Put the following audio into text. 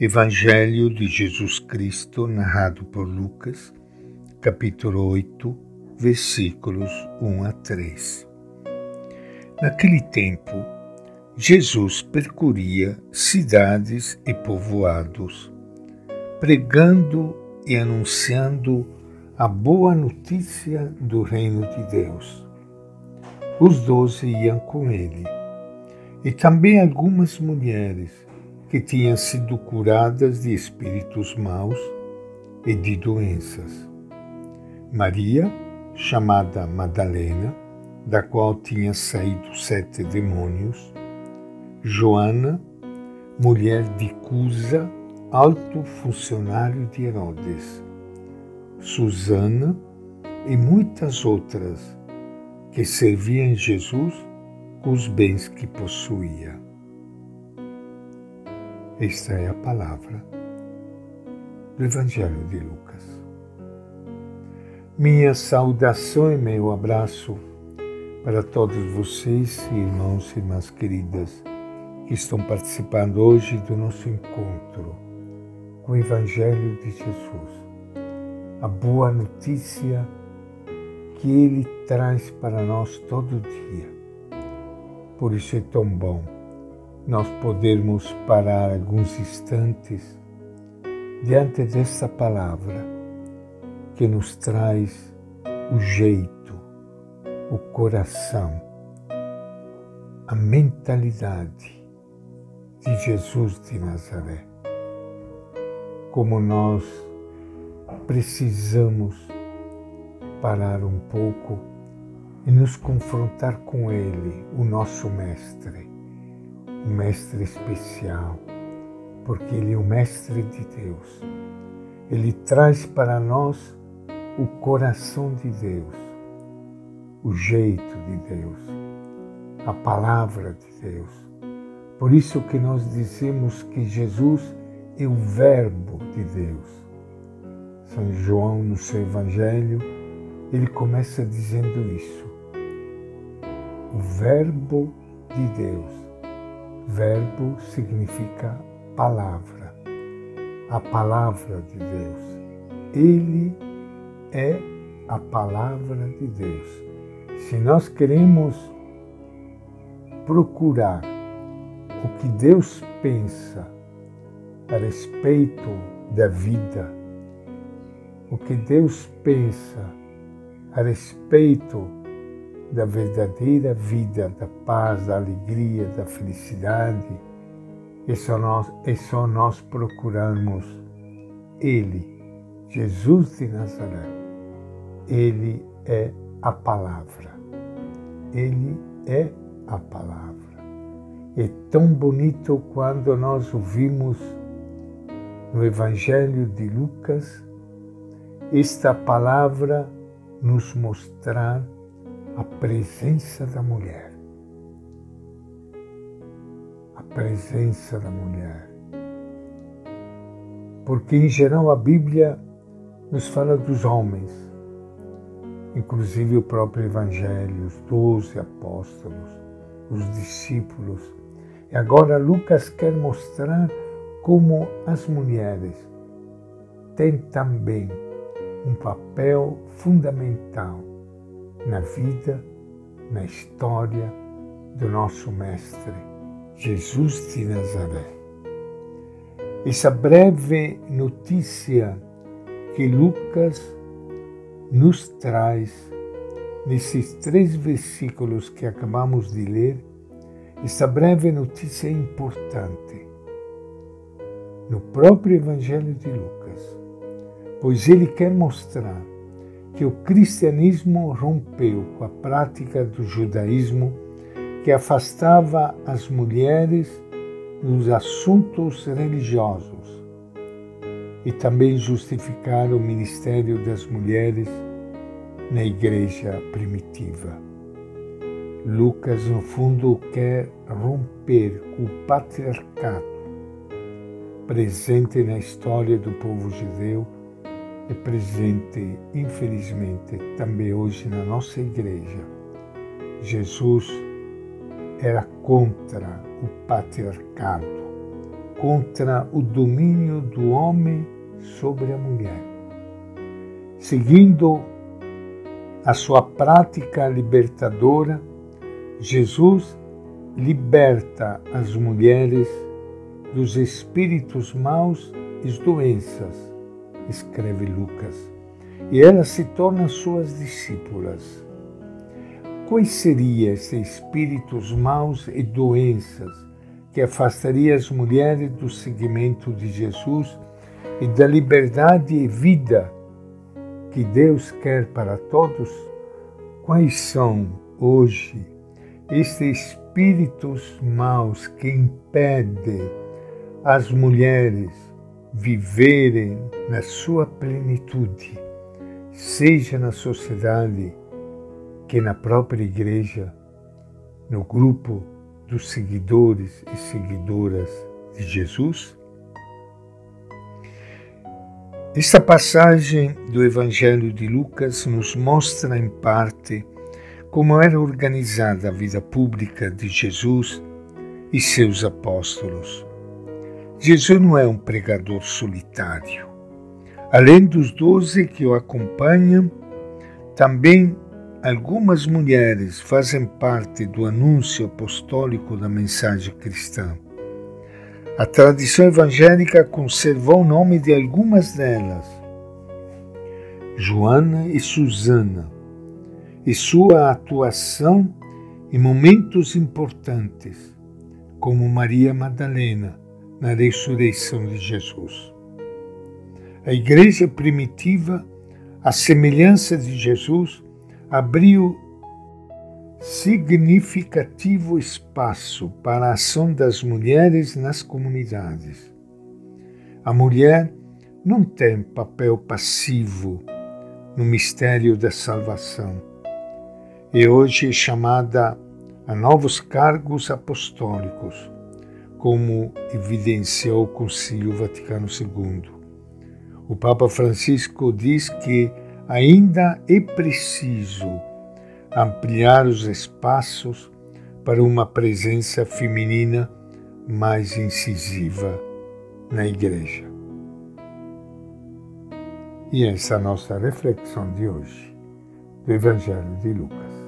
Evangelho de Jesus Cristo, narrado por Lucas, capítulo 8, versículos 1 a 3. Naquele tempo, Jesus percorria cidades e povoados, pregando e anunciando a boa notícia do reino de Deus. Os doze iam com ele, e também algumas mulheres que tinham sido curadas de espíritos maus e de doenças. Maria, chamada Madalena, da qual tinha saído sete demônios, Joana, mulher de Cusa, alto funcionário de Herodes, Susana e muitas outras que serviam Jesus com os bens que possuía. Esta é a palavra do Evangelho de Lucas. Minha saudação e meu abraço para todos vocês, irmãos e irmãs queridas, que estão participando hoje do nosso encontro com o Evangelho de Jesus a boa notícia que Ele traz para nós todo dia. Por isso é tão bom nós podermos parar alguns instantes diante dessa palavra que nos traz o jeito, o coração, a mentalidade de Jesus de Nazaré. Como nós precisamos parar um pouco e nos confrontar com Ele, o nosso Mestre, o Mestre especial, porque Ele é o Mestre de Deus. Ele traz para nós o coração de Deus, o jeito de Deus, a palavra de Deus. Por isso que nós dizemos que Jesus é o Verbo de Deus. São João, no seu Evangelho, ele começa dizendo isso. O Verbo de Deus. Verbo significa palavra. A palavra de Deus. Ele é a palavra de Deus. Se nós queremos procurar o que Deus pensa a respeito da vida, o que Deus pensa a respeito da verdadeira vida, da paz, da alegria, da felicidade, é só nós, é só nós procurarmos Ele, Jesus de Nazaré. Ele é a palavra. Ele é a palavra. É tão bonito quando nós ouvimos no Evangelho de Lucas esta palavra nos mostrar presença da mulher. A presença da mulher. Porque, em geral, a Bíblia nos fala dos homens, inclusive o próprio Evangelho, os doze apóstolos, os discípulos. E agora Lucas quer mostrar como as mulheres têm também um papel fundamental na vida, na história do nosso Mestre, Jesus de Nazaré. Essa breve notícia que Lucas nos traz nesses três versículos que acabamos de ler, essa breve notícia é importante. No próprio Evangelho de Lucas, pois ele quer mostrar que o cristianismo rompeu com a prática do judaísmo que afastava as mulheres dos assuntos religiosos e também justificar o ministério das mulheres na igreja primitiva. Lucas, no fundo, quer romper com o patriarcado presente na história do povo judeu é presente, infelizmente, também hoje na nossa igreja. Jesus era contra o patriarcado, contra o domínio do homem sobre a mulher. Seguindo a sua prática libertadora, Jesus liberta as mulheres dos espíritos maus e doenças, escreve Lucas, e elas se tornam suas discípulas. Quais seriam esses espíritos maus e doenças que afastariam as mulheres do seguimento de Jesus e da liberdade e vida que Deus quer para todos? Quais são hoje esses espíritos maus que impedem as mulheres viverem na sua plenitude, seja na sociedade que na própria igreja, no grupo dos seguidores e seguidoras de Jesus? Esta passagem do Evangelho de Lucas nos mostra em parte como era organizada a vida pública de Jesus e seus apóstolos. Jesus não é um pregador solitário. Além dos doze que o acompanham, também algumas mulheres fazem parte do anúncio apostólico da mensagem cristã. A tradição evangélica conservou o nome de algumas delas, Joana e Susana, e sua atuação em momentos importantes, como Maria Madalena na ressurreição de Jesus. A igreja primitiva, a semelhança de Jesus, abriu significativo espaço para a ação das mulheres nas comunidades. A mulher não tem papel passivo no mistério da salvação e hoje é chamada a novos cargos apostólicos, como evidenciou o Concílio Vaticano II. O Papa Francisco diz que ainda é preciso ampliar os espaços para uma presença feminina mais incisiva na Igreja. E essa é a nossa reflexão de hoje do Evangelho de Lucas.